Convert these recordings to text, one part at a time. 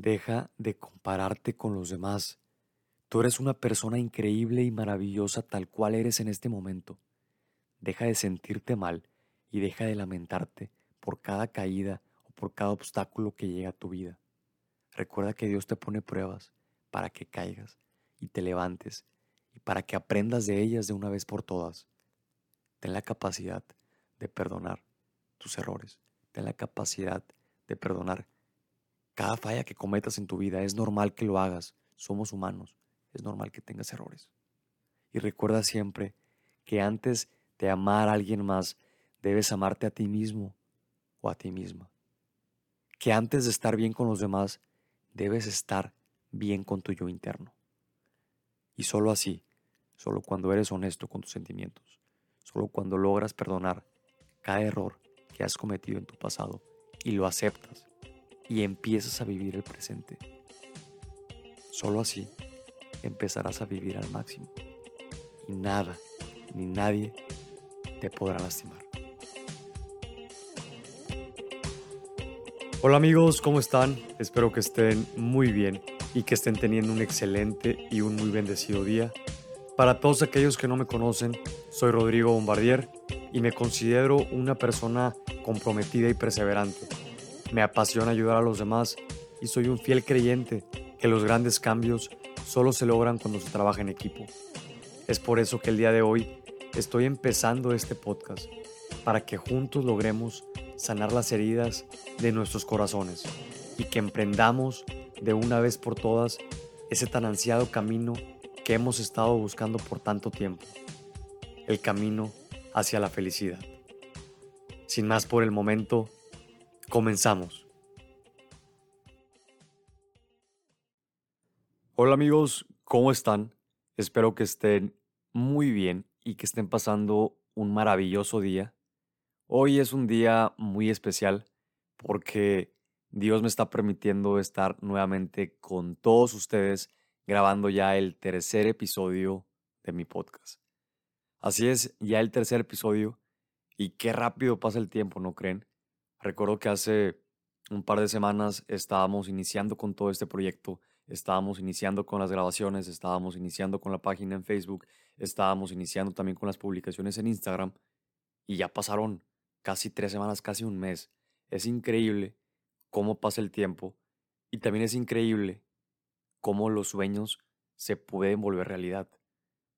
Deja de compararte con los demás. Tú eres una persona increíble y maravillosa tal cual eres en este momento. Deja de sentirte mal y deja de lamentarte por cada caída o por cada obstáculo que llega a tu vida. Recuerda que Dios te pone pruebas para que caigas y te levantes y para que aprendas de ellas de una vez por todas. Ten la capacidad de perdonar tus errores. Ten la capacidad de perdonar cada falla que cometas en tu vida. Es normal que lo hagas. Somos humanos. Es normal que tengas errores. Y recuerda siempre que antes de amar a alguien más, debes amarte a ti mismo o a ti misma. Que antes de estar bien con los demás, debes estar bien con tu yo interno. Y solo así, solo cuando eres honesto con tus sentimientos, solo cuando logras perdonar cada error que has cometido en tu pasado y lo aceptas y empiezas a vivir el presente. Solo así empezarás a vivir al máximo y nada ni nadie te podrá lastimar. Hola amigos, ¿cómo están? Espero que estén muy bien y que estén teniendo un excelente y un muy bendecido día. Para todos aquellos que no me conocen, soy Rodrigo Bombardier y me considero una persona comprometida y perseverante. Me apasiona ayudar a los demás y soy un fiel creyente que los grandes cambios solo se logran cuando se trabaja en equipo. Es por eso que el día de hoy estoy empezando este podcast, para que juntos logremos sanar las heridas de nuestros corazones y que emprendamos de una vez por todas ese tan ansiado camino que hemos estado buscando por tanto tiempo, el camino hacia la felicidad. Sin más por el momento, comenzamos. Hola amigos, ¿cómo están? Espero que estén muy bien y que estén pasando un maravilloso día. Hoy es un día muy especial porque Dios me está permitiendo estar nuevamente con todos ustedes grabando ya el tercer episodio de mi podcast. Así es, ya el tercer episodio y qué rápido pasa el tiempo, ¿no creen? Recuerdo que hace un par de semanas estábamos iniciando con todo este proyecto, estábamos iniciando con las grabaciones, estábamos iniciando con la página en Facebook, estábamos iniciando también con las publicaciones en Instagram y ya pasaron casi tres semanas, casi un mes. Es increíble cómo pasa el tiempo y también es increíble cómo los sueños se pueden volver realidad.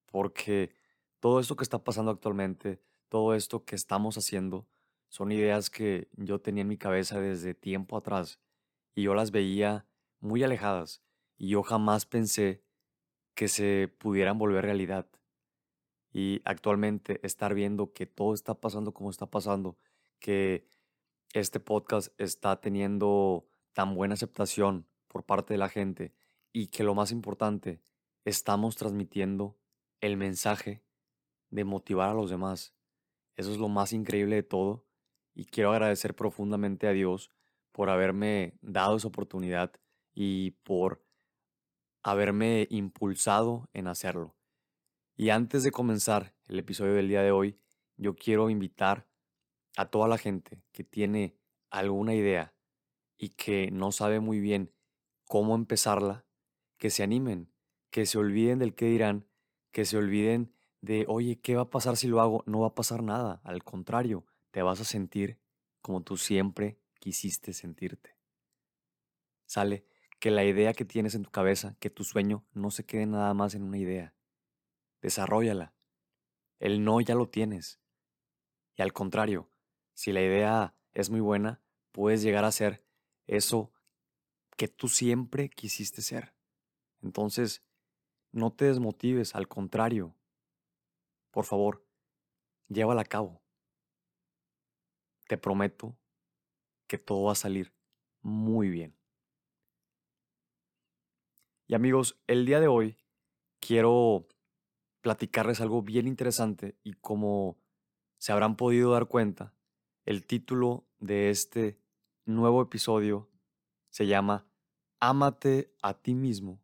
Porque todo esto que está pasando actualmente, todo esto que estamos haciendo, son ideas que yo tenía en mi cabeza desde tiempo atrás y yo las veía muy alejadas y yo jamás pensé que se pudieran volver realidad. Y actualmente estar viendo que todo está pasando como está pasando, que este podcast está teniendo tan buena aceptación por parte de la gente y que lo más importante, estamos transmitiendo el mensaje de motivar a los demás. Eso es lo más increíble de todo y quiero agradecer profundamente a Dios por haberme dado esa oportunidad y por haberme impulsado en hacerlo. Y antes de comenzar el episodio del día de hoy, yo quiero invitar a toda la gente que tiene alguna idea y que no sabe muy bien cómo empezarla, que se animen, que se olviden del qué dirán, que se olviden de, oye, ¿qué va a pasar si lo hago? No va a pasar nada, al contrario, te vas a sentir como tú siempre quisiste sentirte. Sale que la idea que tienes en tu cabeza, que tu sueño no se quede nada más en una idea. Desarrollala. El no ya lo tienes. Y al contrario, si la idea es muy buena, puedes llegar a ser eso que tú siempre quisiste ser. Entonces, no te desmotives, al contrario. Por favor, llévala a cabo. Te prometo que todo va a salir muy bien. Y amigos, el día de hoy quiero platicarles algo bien interesante y como se habrán podido dar cuenta, el título de este nuevo episodio se llama Ámate a ti mismo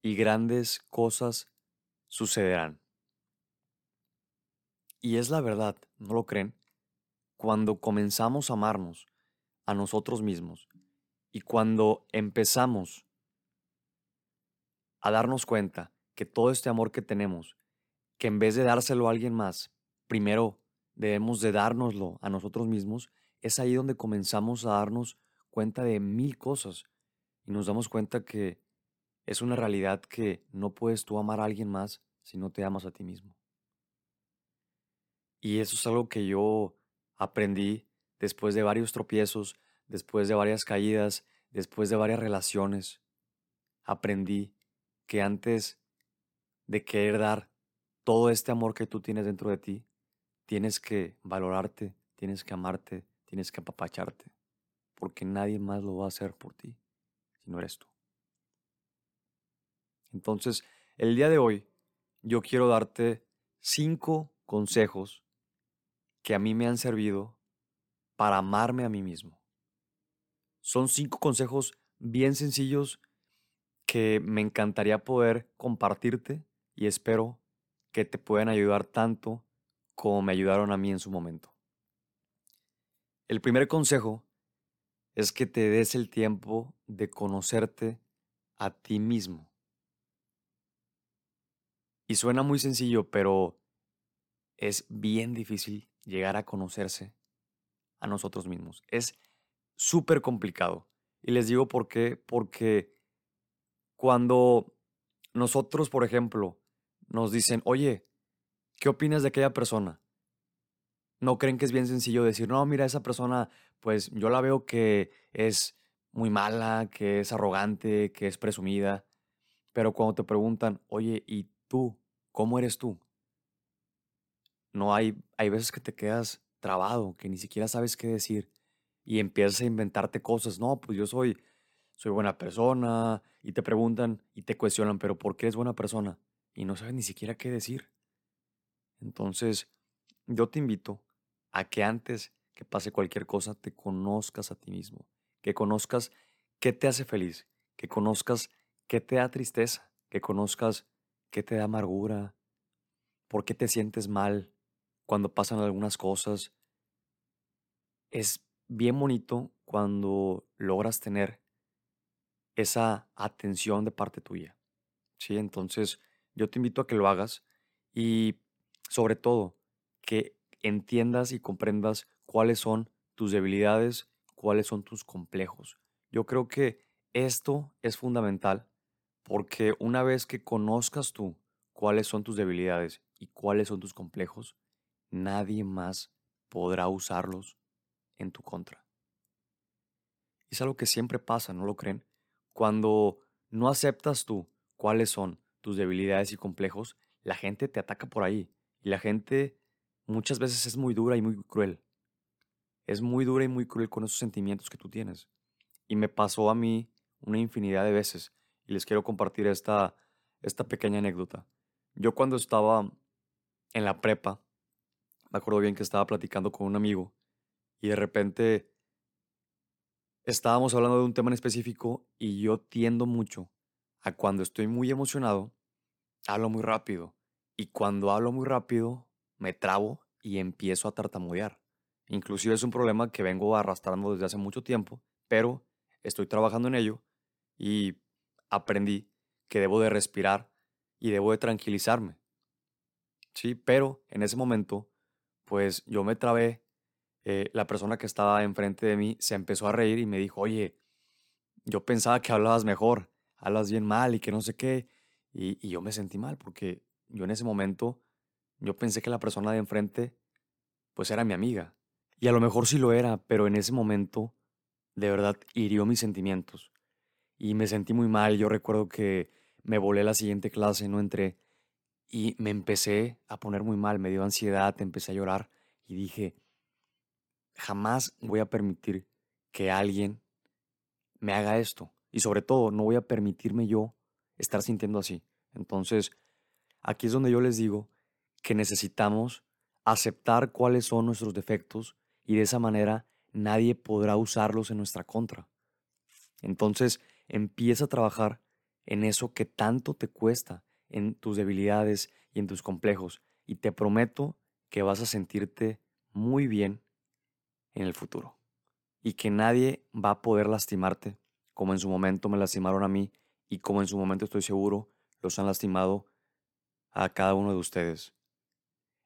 y grandes cosas sucederán. Y es la verdad, ¿no lo creen? Cuando comenzamos a amarnos a nosotros mismos Y cuando empezamos a darnos cuenta que todo este amor que tenemos, que en vez de dárselo a alguien más, primero debemos de dárnoslo a nosotros mismos, es ahí donde comenzamos a darnos cuenta de mil cosas y nos damos cuenta que es una realidad que no puedes tú amar a alguien más si no te amas a ti mismo. Y eso es algo que yo aprendí después de varios tropiezos, después de varias caídas, después de varias relaciones. Aprendí que antes de querer dar todo este amor que tú tienes dentro de ti, tienes que valorarte, tienes que amarte, tienes que apapacharte, porque nadie más lo va a hacer por ti si no eres tú. Entonces, el día de hoy, yo quiero darte cinco consejos que a mí me han servido para amarme a mí mismo. Son cinco consejos bien sencillos que me encantaría poder compartirte y espero que te puedan ayudar tanto como me ayudaron a mí en su momento. El primer consejo es que te des el tiempo de conocerte a ti mismo. Y suena muy sencillo, pero es bien difícil llegar a conocerse a nosotros mismos. Es súper complicado. Y les digo por qué, porque cuando nosotros, por ejemplo, nos dicen, oye, ¿qué opinas de aquella persona? ¿No creen que es bien sencillo decir, no, mira, esa persona, pues yo la veo que es muy mala, que es arrogante, que es presumida? Pero cuando te preguntan, oye, ¿y tú? ¿Cómo eres tú? No hay, hay veces que te quedas trabado, que ni siquiera sabes qué decir y empiezas a inventarte cosas. No, pues yo soy, soy buena persona y te preguntan y te cuestionan, pero ¿por qué eres buena persona? Y no sabes ni siquiera qué decir. Entonces, yo te invito a que antes que pase cualquier cosa te conozcas a ti mismo, que conozcas qué te hace feliz, que conozcas qué te da tristeza, que conozcas qué te da amargura, por qué te sientes mal, cuando pasan algunas cosas. Es bien bonito cuando logras tener esa atención de parte tuya. ¿sí? Entonces, yo te invito a que lo hagas y sobre todo que entiendas y comprendas cuáles son tus debilidades, cuáles son tus complejos. Yo creo que esto es fundamental porque una vez que conozcas tú cuáles son tus debilidades y cuáles son tus complejos, nadie más podrá usarlos en tu contra. Es algo que siempre pasa, ¿no lo creen? Cuando no aceptas tú cuáles son tus debilidades y complejos, la gente te ataca por ahí. Y la gente muchas veces es muy dura y muy cruel. Es muy dura y muy cruel con esos sentimientos que tú tienes. Y me pasó a mí una infinidad de veces. Y les quiero compartir esta, esta pequeña anécdota. Yo cuando estaba en la prepa, me acuerdo bien que estaba platicando con un amigo y de repente estábamos hablando de un tema en específico y yo tiendo mucho a cuando estoy muy emocionado, hablo muy rápido. Y cuando hablo muy rápido, me trabo y empiezo a tartamudear. Inclusive es un problema que vengo arrastrando desde hace mucho tiempo, pero estoy trabajando en ello y aprendí que debo de respirar y debo de tranquilizarme. Sí, pero en ese momento pues yo me trabé. Eh, la persona que estaba enfrente de mí se empezó a reír y me dijo, oye, yo pensaba que hablabas mejor, hablas bien mal y que no sé qué. Y, yo me sentí mal porque yo en ese momento, yo pensé que la persona de enfrente, pues era mi amiga. Y a lo mejor sí lo era, pero en ese momento, de verdad, hirió mis sentimientos. Y me sentí muy mal. Yo recuerdo que me volé la siguiente clase, no entré. Y me empecé a poner muy mal, me dio ansiedad, empecé a llorar y dije, jamás voy a permitir que alguien me haga esto. Y sobre todo, no voy a permitirme yo estar sintiendo así. Entonces, aquí es donde yo les digo que necesitamos aceptar cuáles son nuestros defectos y de esa manera nadie podrá usarlos en nuestra contra. Entonces, empieza a trabajar en eso que tanto te cuesta, en tus debilidades y en tus complejos. Y te prometo que vas a sentirte muy bien en el futuro. Y que nadie va a poder lastimarte como en su momento me lastimaron a mí y como en su momento estoy seguro los han lastimado a cada uno de ustedes.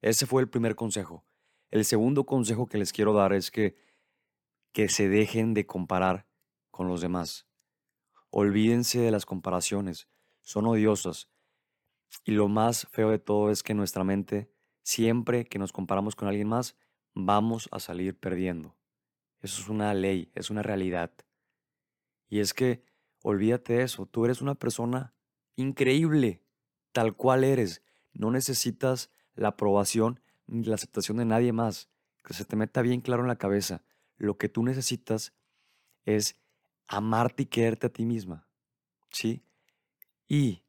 Ese fue el primer consejo. El segundo consejo que les quiero dar es que, que se dejen de comparar con los demás. Olvídense de las comparaciones, son odiosas. Y lo más feo de todo es que nuestra mente, siempre que nos comparamos con alguien más, vamos a salir perdiendo. Eso es una ley, es una realidad. Y es que, olvídate de eso, tú eres una persona increíble, tal cual eres. No necesitas la aprobación ni la aceptación de nadie más. Que se te meta bien claro en la cabeza. Lo que tú necesitas es amarte y quererte a ti misma. ¿Sí? Y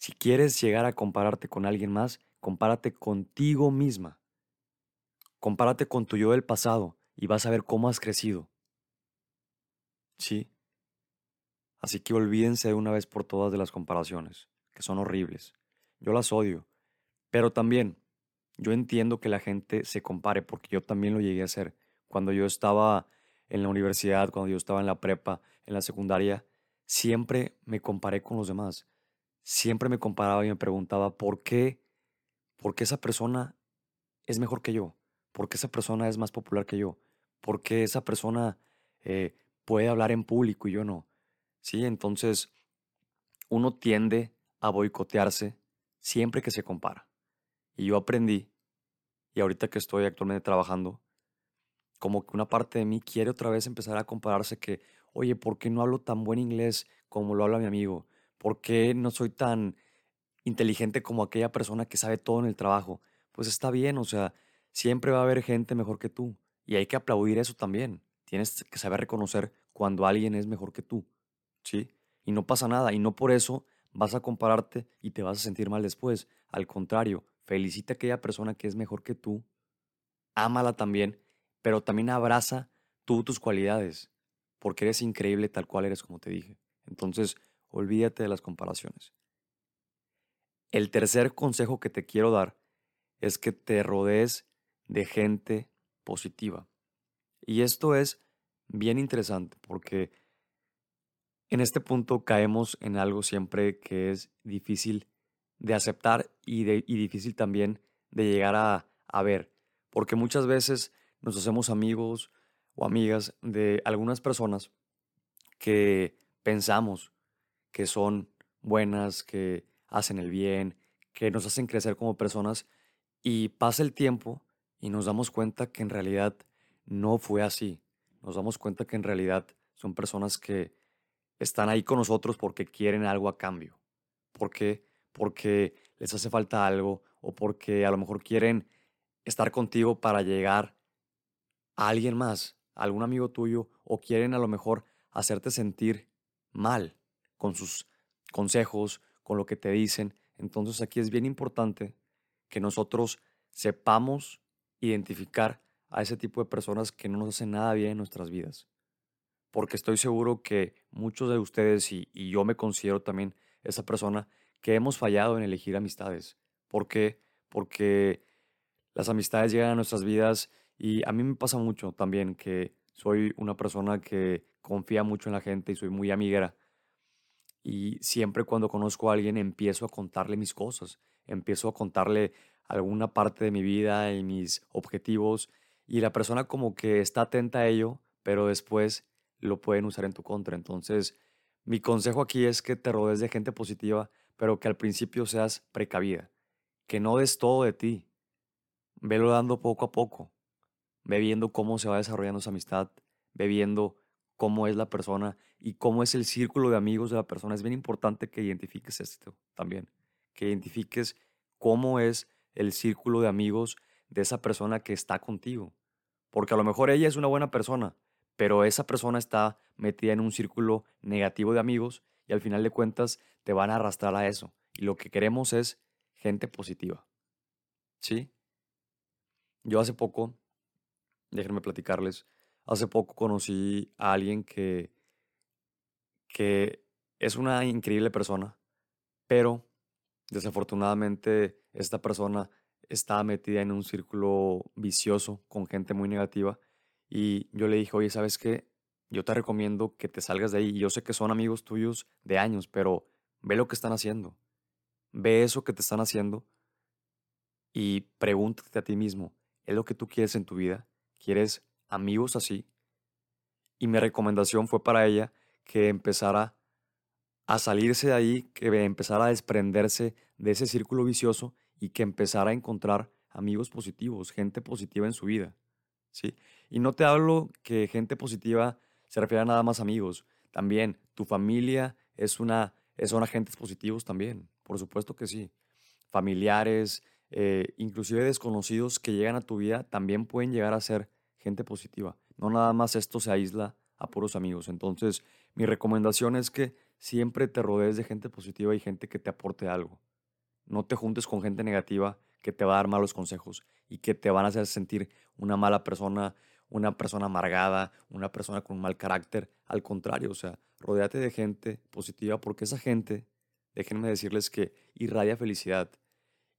si quieres llegar a compararte con alguien más, compárate contigo misma. Compárate con tu yo del pasado y vas a ver cómo has crecido. ¿Sí? Así que olvídense de una vez por todas de las comparaciones, que son horribles. Yo las odio. Pero también, yo entiendo que la gente se compare, porque yo también lo llegué a hacer. Cuando yo estaba en la universidad, cuando yo estaba en la prepa, en la secundaria, siempre me comparé con los demás. Siempre me comparaba y me preguntaba, ¿por qué? ¿Por qué esa persona es mejor que yo? ¿Por qué esa persona es más popular que yo? ¿Por qué esa persona eh, puede hablar en público y yo no? ¿Sí? Entonces, uno tiende a boicotearse siempre que se compara. Y yo aprendí, y ahorita que estoy actualmente trabajando, como que una parte de mí quiere otra vez empezar a compararse que, oye, ¿por qué no hablo tan buen inglés como lo habla mi amigo? ¿Por qué no soy tan inteligente como aquella persona que sabe todo en el trabajo? Pues está bien, o sea, siempre va a haber gente mejor que tú. Y hay que aplaudir eso también. Tienes que saber reconocer cuando alguien es mejor que tú. ¿Sí? Y no pasa nada. Y no por eso vas a compararte y te vas a sentir mal después. Al contrario, felicita a aquella persona que es mejor que tú. Ámala también, pero también abraza tú tus cualidades, porque eres increíble tal cual eres como te dije. Entonces, olvídate de las comparaciones. El tercer consejo que te quiero dar es que te rodees de gente positiva. Y esto es bien interesante porque en este punto caemos en algo siempre que es difícil de aceptar y, de, difícil también de llegar a, a ver, porque muchas veces nos hacemos amigos o amigas de algunas personas que pensamos que son buenas, que hacen el bien, que nos hacen crecer como personas y pasa el tiempo y nos damos cuenta que en realidad no fue así. Nos damos cuenta que en realidad son personas que están ahí con nosotros porque quieren algo a cambio. ¿Por qué? Porque les hace falta algo o porque a lo mejor quieren estar contigo para llegar a alguien más, a algún amigo tuyo, o quieren a lo mejor hacerte sentir mal con sus consejos, con lo que te dicen. Entonces aquí es bien importante que nosotros sepamos identificar a ese tipo de personas que no nos hacen nada bien en nuestras vidas. Porque estoy seguro que muchos de ustedes, y, yo me considero también esa persona, que hemos fallado en elegir amistades. ¿Por qué? Porque las amistades llegan a nuestras vidas y a mí me pasa mucho también que soy una persona que confía mucho en la gente y soy muy amiguera. Y siempre cuando conozco a alguien empiezo a contarle mis cosas, empiezo a contarle alguna parte de mi vida y mis objetivos y la persona como que está atenta a ello, pero después lo pueden usar en tu contra. Entonces, mi consejo aquí es que te rodees de gente positiva, pero que al principio seas precavida, que no des todo de ti. Velo dando poco a poco. Ve viendo cómo se va desarrollando esa amistad, ve viendo cómo es la persona y cómo es el círculo de amigos de la persona. Es bien importante que identifiques esto también, que identifiques cómo es el círculo de amigos de esa persona que está contigo. Porque a lo mejor ella es una buena persona, pero esa persona está metida en un círculo negativo de amigos y al final de cuentas te van a arrastrar a eso. Y lo que queremos es gente positiva. ¿Sí? Yo hace poco, déjenme platicarles, hace poco conocí a alguien que, que es una increíble persona, pero desafortunadamente esta persona estaba metida en un círculo vicioso con gente muy negativa y yo le dije, oye, ¿sabes qué? yo te recomiendo que te salgas de ahí. Yo sé que son amigos tuyos de años, pero ve lo que están haciendo. Ve eso que te están haciendo y pregúntate a ti mismo, ¿es lo que tú quieres en tu vida? ¿Quieres amigos así? Y mi recomendación fue para ella que empezara a salirse de ahí, que empezara a desprenderse de ese círculo vicioso y que empezara a encontrar amigos positivos, gente positiva en su vida. ¿sí? Y no te hablo que gente positiva se refiere a nada más amigos. También tu familia es una, son agentes positivos también, por supuesto que sí. Familiares, eh, inclusive desconocidos que llegan a tu vida, también pueden llegar a ser gente positiva. No nada más esto se aísla a puros amigos. Entonces, mi recomendación es que siempre te rodees de gente positiva y gente que te aporte algo. No te juntes con gente negativa que te va a dar malos consejos y que te van a hacer sentir una mala persona, una persona amargada, una persona con un mal carácter. Al contrario, o sea, rodeate de gente positiva porque esa gente, déjenme decirles que irradia felicidad.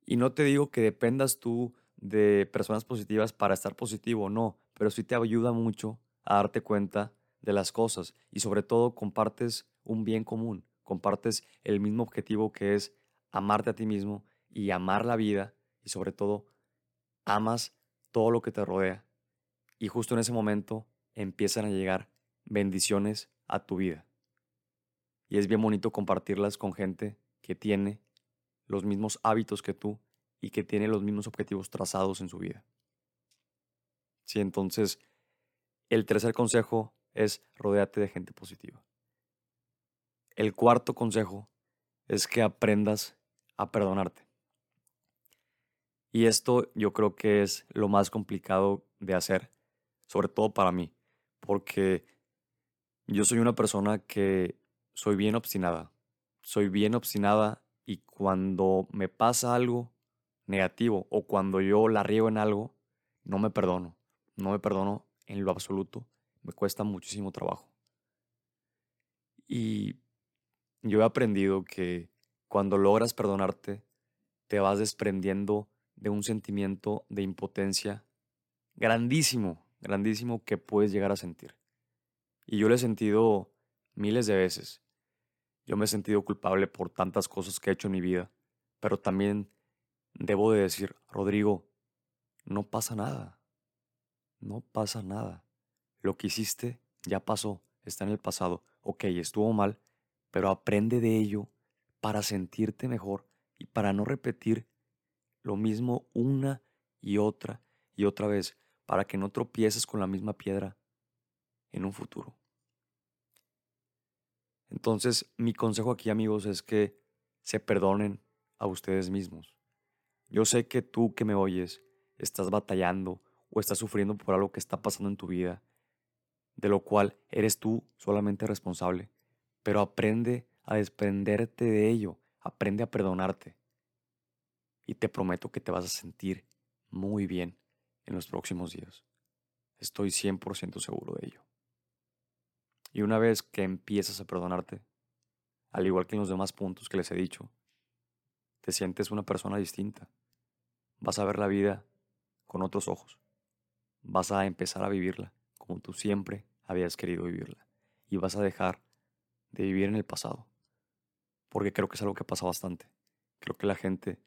Y no te digo que dependas tú de personas positivas para estar positivo, no, pero sí te ayuda mucho a darte cuenta de las cosas y sobre todo compartes un bien común, compartes el mismo objetivo que es amarte a ti mismo y amar la vida y sobre todo amas todo lo que te rodea. Y justo en ese momento empiezan a llegar bendiciones a tu vida. Y es bien bonito compartirlas con gente que tiene los mismos hábitos que tú y que tiene los mismos objetivos trazados en su vida. Sí, entonces el tercer consejo es rodearte de gente positiva. El cuarto consejo es que aprendas a perdonarte. Y esto yo creo que es lo más complicado de hacer, sobre todo para mí, porque yo soy una persona que soy bien obstinada. Soy bien obstinada y cuando me pasa algo negativo o cuando yo la riego en algo, no me perdono. No me perdono en lo absoluto. Me cuesta muchísimo trabajo. Y yo he aprendido que cuando logras perdonarte, te vas desprendiendo de un sentimiento de impotencia grandísimo, grandísimo que puedes llegar a sentir. Y yo lo he sentido miles de veces. Yo me he sentido culpable por tantas cosas que he hecho en mi vida, pero también debo de decir, Rodrigo, no pasa nada. No pasa nada. Lo que hiciste ya pasó, está en el pasado. Ok, estuvo mal, pero aprende de ello para sentirte mejor y para no repetir lo mismo una y otra y otra vez, para que no tropieces con la misma piedra en un futuro. Entonces, mi consejo aquí, amigos, es que se perdonen a ustedes mismos. Yo sé que tú que me oyes estás batallando o estás sufriendo por algo que está pasando en tu vida, de lo cual eres tú solamente responsable, pero aprende a desprenderte de ello, aprende a perdonarte. Y te prometo que te vas a sentir muy bien en los próximos días. Estoy 100% seguro de ello. Y una vez que empiezas a perdonarte, al igual que en los demás puntos que les he dicho, te sientes una persona distinta. Vas a ver la vida con otros ojos. Vas a empezar a vivirla como tú siempre habías querido vivirla. Y vas a dejar de vivir en el pasado. Porque creo que es algo que pasa bastante. Creo que la gente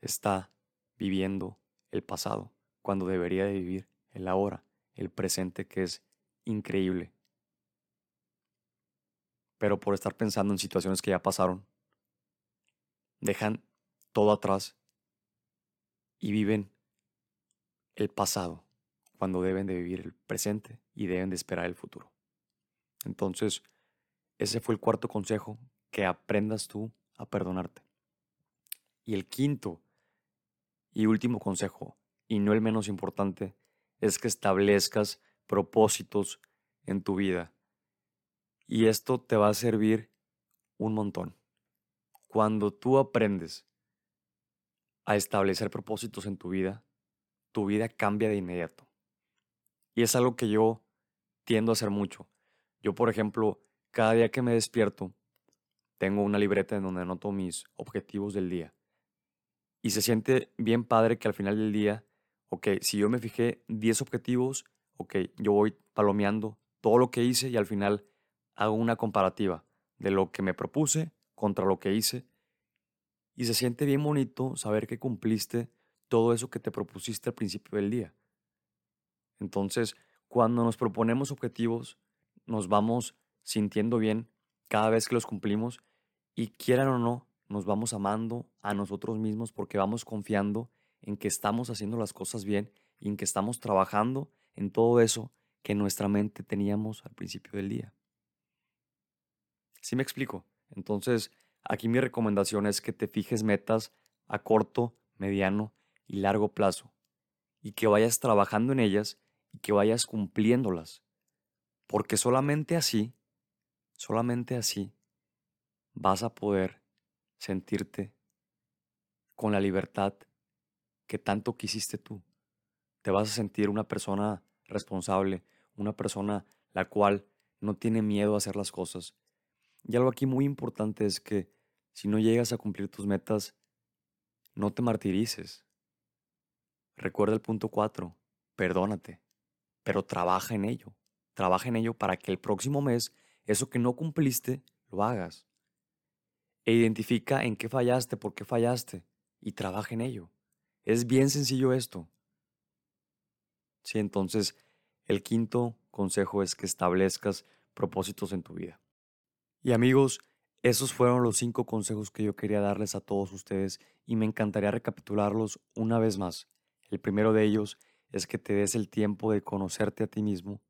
está viviendo el pasado cuando debería de vivir el ahora, el presente que es increíble pero por estar pensando en situaciones que ya pasaron, dejan todo atrás y viven el pasado cuando deben de vivir el presente y deben de esperar el futuro. Entonces, ese fue el cuarto consejo, que aprendas tú a perdonarte. Y el quinto y último consejo, y no el menos importante, es que establezcas propósitos en tu vida y esto te va a servir un montón. Cuando tú aprendes a establecer propósitos en tu vida, tu vida cambia de inmediato. Y es algo que yo tiendo a hacer mucho. Yo, por ejemplo, cada día que me despierto, tengo una libreta en donde anoto mis objetivos del día. Y se siente bien padre que al final del día, ok, si yo me fijé 10 objetivos, ok, yo voy palomeando todo lo que hice y al final hago una comparativa de lo que me propuse contra lo que hice. Y se siente bien bonito saber que cumpliste todo eso que te propusiste al principio del día. Entonces, cuando nos proponemos objetivos, nos vamos sintiendo bien cada vez que los cumplimos y quieran o no, nos vamos amando a nosotros mismos porque vamos confiando en que estamos haciendo las cosas bien y en que estamos trabajando en todo eso que en nuestra mente teníamos al principio del día. ¿Sí me explico? Entonces, aquí mi recomendación es que te fijes metas a corto, mediano y largo plazo y que vayas trabajando en ellas y que vayas cumpliéndolas. Porque solamente así, solamente así vas a poder sentirte con la libertad que tanto quisiste tú. Te vas a sentir una persona responsable, una persona la cual no tiene miedo a hacer las cosas. Y algo aquí muy importante es que si no llegas a cumplir tus metas, no te martirices. Recuerda el punto 4, perdónate, pero trabaja en ello. Trabaja en ello para que el próximo mes eso que no cumpliste lo hagas. E identifica en qué fallaste, por qué fallaste y trabaja en ello. Es bien sencillo esto. Sí, entonces el quinto consejo es que establezcas propósitos en tu vida. Y amigos, esos fueron los cinco consejos que yo quería darles a todos ustedes y me encantaría recapitularlos una vez más. El primero de ellos es que te des el tiempo de conocerte a ti mismo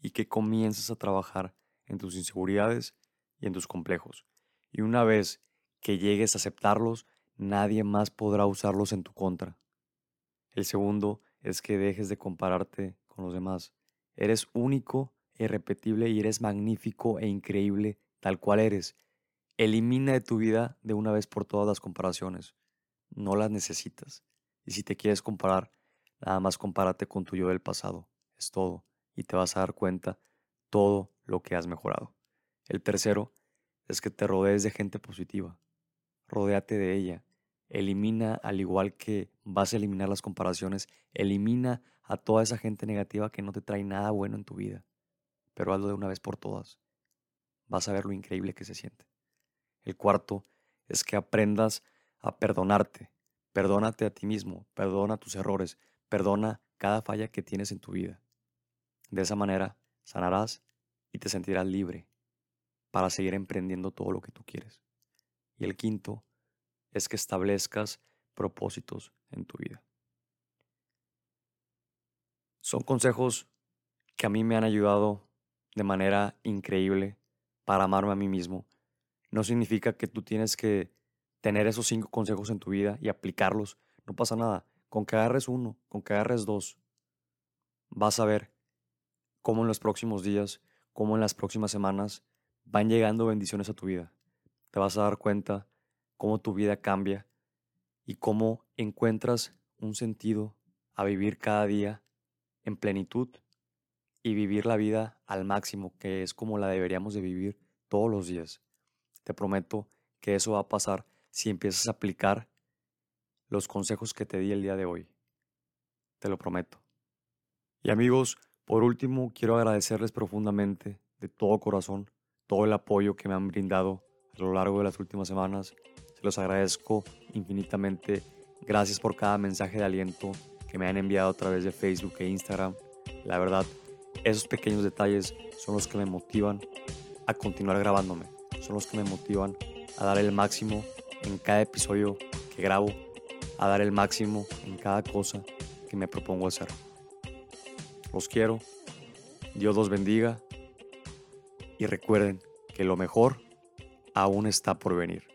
y que comiences a trabajar en tus inseguridades y en tus complejos. Y una vez que llegues a aceptarlos, nadie más podrá usarlos en tu contra. El segundo es que dejes de compararte con los demás. Eres único, irrepetible y eres magnífico e increíble tal cual eres. Elimina de tu vida de una vez por todas las comparaciones. No las necesitas. Y si te quieres comparar, nada más compárate con tu yo del pasado. Es todo. Y te vas a dar cuenta todo lo que has mejorado. El tercero es que te rodees de gente positiva. Rodéate de ella. Elimina, al igual que vas a eliminar las comparaciones, elimina a toda esa gente negativa que no te trae nada bueno en tu vida. Pero hazlo de una vez por todas. Vas a ver lo increíble que se siente. El cuarto es que aprendas a perdonarte. Perdónate a ti mismo, perdona tus errores, perdona cada falla que tienes en tu vida. De esa manera sanarás y te sentirás libre para seguir emprendiendo todo lo que tú quieres. Y el quinto es que establezcas propósitos en tu vida. Son consejos que a mí me han ayudado de manera increíble para amarme a mí mismo. No significa que tú tienes que tener esos cinco consejos en tu vida y aplicarlos. No pasa nada. Con que agarres uno, con que agarres dos, vas a ver cómo en los próximos días, cómo en las próximas semanas van llegando bendiciones a tu vida. Te vas a dar cuenta cómo tu vida cambia y cómo encuentras un sentido a vivir cada día en plenitud y vivir la vida al máximo, que es como la deberíamos de vivir todos los días. Te prometo que eso va a pasar si empiezas a aplicar los consejos que te di el día de hoy. Te lo prometo. Y amigos, por último, quiero agradecerles profundamente, de todo corazón, todo el apoyo que me han brindado a lo largo de las últimas semanas se los agradezco infinitamente. Gracias por cada mensaje de aliento que me han enviado a través de Facebook e Instagram. La verdad, esos pequeños detalles son los que me motivan a continuar grabándome. Son los que me motivan a dar el máximo en cada episodio que grabo, a dar el máximo en cada cosa que me propongo hacer. Los quiero, Dios los bendiga y recuerden que lo mejor aún está por venir.